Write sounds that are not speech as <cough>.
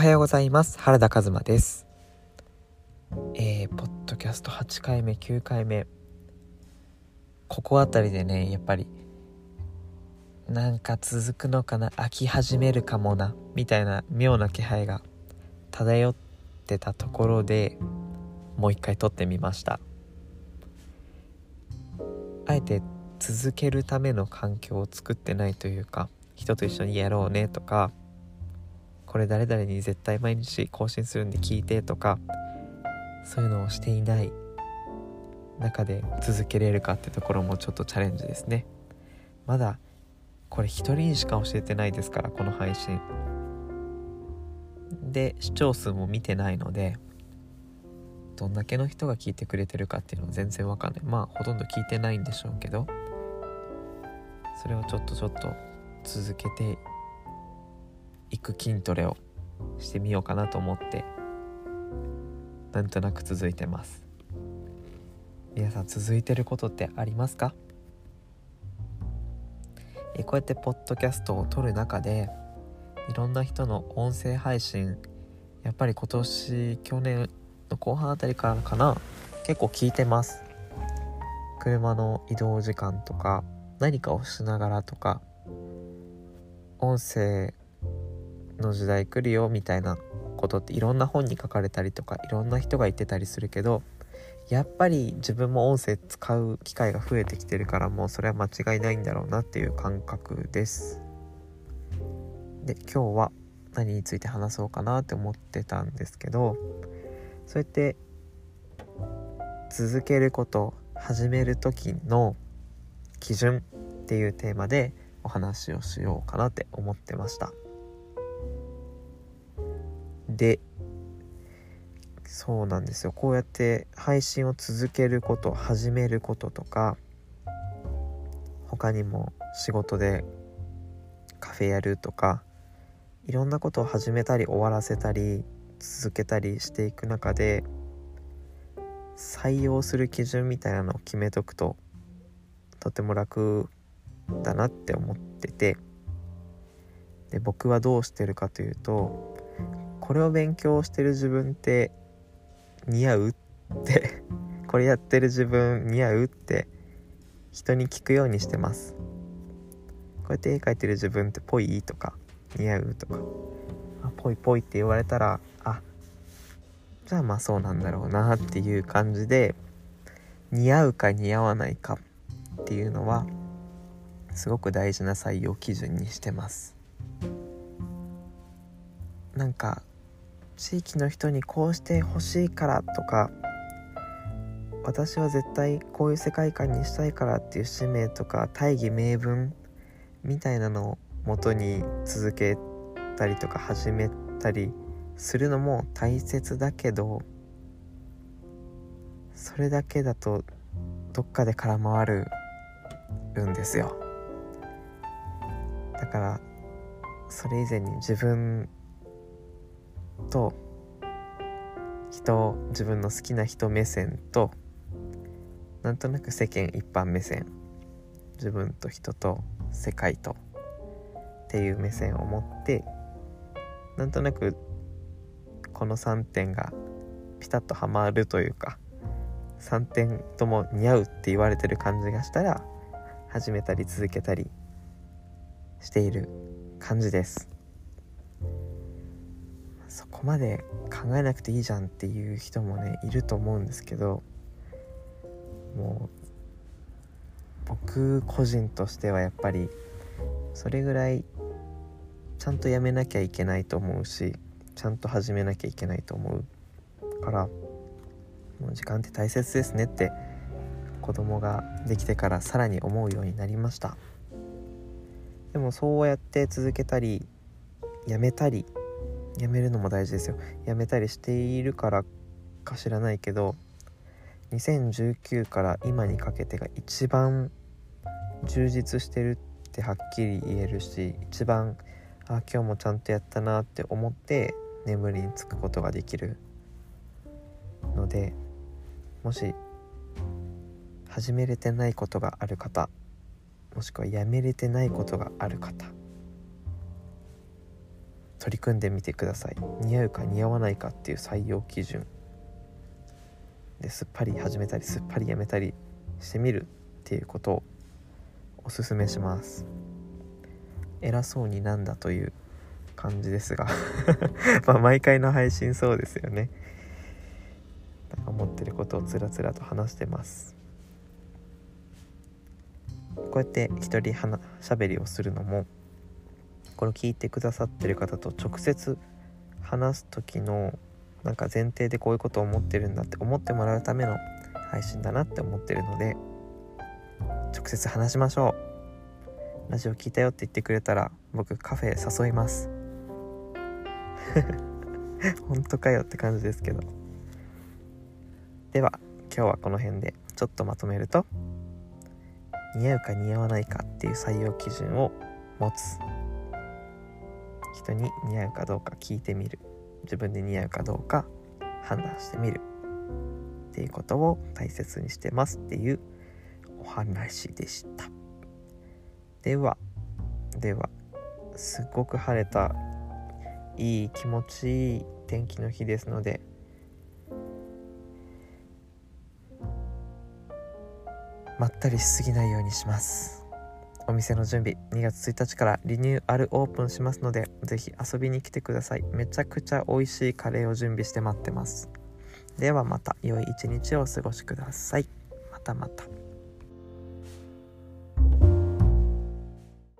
はようございます。原田和馬です。えー、ポッドキャスト8回目9回目。ここあたりでねやっぱりなんか続くのかな飽き始めるかもなみたいな妙な気配が漂ってたところでもう一回撮ってみました。あえて続けるための環境を作ってないというか人と一緒にやろうねとかこれ誰々に絶対毎日更新するんで聞いてとかそういうのをしていない中で続けれるかってところもちょっとチャレンジですね。まだこれ一人にしか教えてないですからこの配信。で視聴数も見てないのでどんだけの人が聞いてくれてるかっていうのは全然わかんない。まあほとんど聞いてないんでしょうけどそれをちょっとちょっと続けていく筋トレをしてみようかなと思ってなんとなく続いてます。皆さん続いてることってありますか？えこうやってポッドキャストを撮る中でいろんな人の音声配信やっぱり今年去年の後半あたりからかな？結構聞いてます。車の移動時間とか何かをしながらとか音声の時代来るよみたいなことっていろんな本に書かれたりとかいろんな人が言ってたりするけどやっぱり自分も音声使う機会が増えてきてるからもうそれは間違いないんだろうなっていう感覚です。で今日は何について話そうかなって思ってたんですけどそうやって続けること始める時の基準っていうテーマでお話をしようかなって思ってました。でそうなんですよ。こうやって配信を続けること始めることとか他にも仕事でカフェやるとかいろんなことを始めたり終わらせたり続けたりしていく中で採用する基準みたいなのを決めとくととても楽だなって思ってて。で僕はどうしてるかというとこれを勉強してる自分って似合うって <laughs> これやってる自分似合うって人に聞くようにしてます。こうやって絵描いてる自分ってぽいとか似合うとか。あぽいぽいって言われたらあじゃあまあそうなんだろうなっていう感じで似合うか似合わないかっていうのはすごく大事な採用基準にしてます。なんか地域の人にこうしてほしいからとか私は絶対こういう世界観にしたいからっていう使命とか大義名分みたいなのをもとに続けたりとか始めたりするのも大切だけどそれだけだとどっかで空回るんですよ。だからそれ以前に自分と人自分の好きな人目線となんとなく世間一般目線。自分と人と世界とっていう目線を持ってなんとなくこの3点がピタッとはまるというか3点とも似合うって言われてる感じがしたら始めたり続けたりしている感じです。そこまで考えなくていいじゃんっていう人もねいると思うんですけどもう僕個人としてはやっぱりそれぐらいちゃんとやめなきゃいけないと思うしちゃんと始めなきゃいけないと思うからもう時間って大切ですねって子供ができてからさらに思うようになりました。でもそうやって続けたりやめたりやめるのも大事ですよ。やめたりしているからか知らないけど2019から今にかけてが一番充実してるってはっきり言えるし一番あ今日もちゃんとやったなって思って眠りにつくことができるのでもし始めれてないことがある方もしくはやめれてないことがある方取り組んでみてください。似合うか似合わないかっていう採用基準。ですっぱり始めたりすっぱりやめたりしてみるっていうことをおすすめします。偉そうになんだという感じですが。<laughs> まあ毎回の配信そうですよね。なんか思ってることをつらつらと話してます。こうやって一人しゃべりをするのもこれを聞いてくださってる方と直接話す時のなんか前提でこういうことを思ってるんだって思ってもらうための配信だなって思ってるので直接話しましょう。ラジオ聞いたよって言ってくれたら僕カフェ誘います。<laughs> 本当かよって感じですけど。では今日はこの辺でちょっとまとめると似合うか似合わないかっていう採用基準を持つ人に似合うかどうか聞いてみる。自分で似合うかどうか判断してみる。っていうことを大切にしてますっていうお話でした。ではではすごく晴れたいい気持ちいい天気の日ですのでまったりしすぎないようにします。お店の準備2月1日からリニューアルオープンしますのでぜひ遊びに来てください。めちゃくちゃ美味しいカレーを準備して待ってます。ではまた良い一日をお過ごしください。またまた。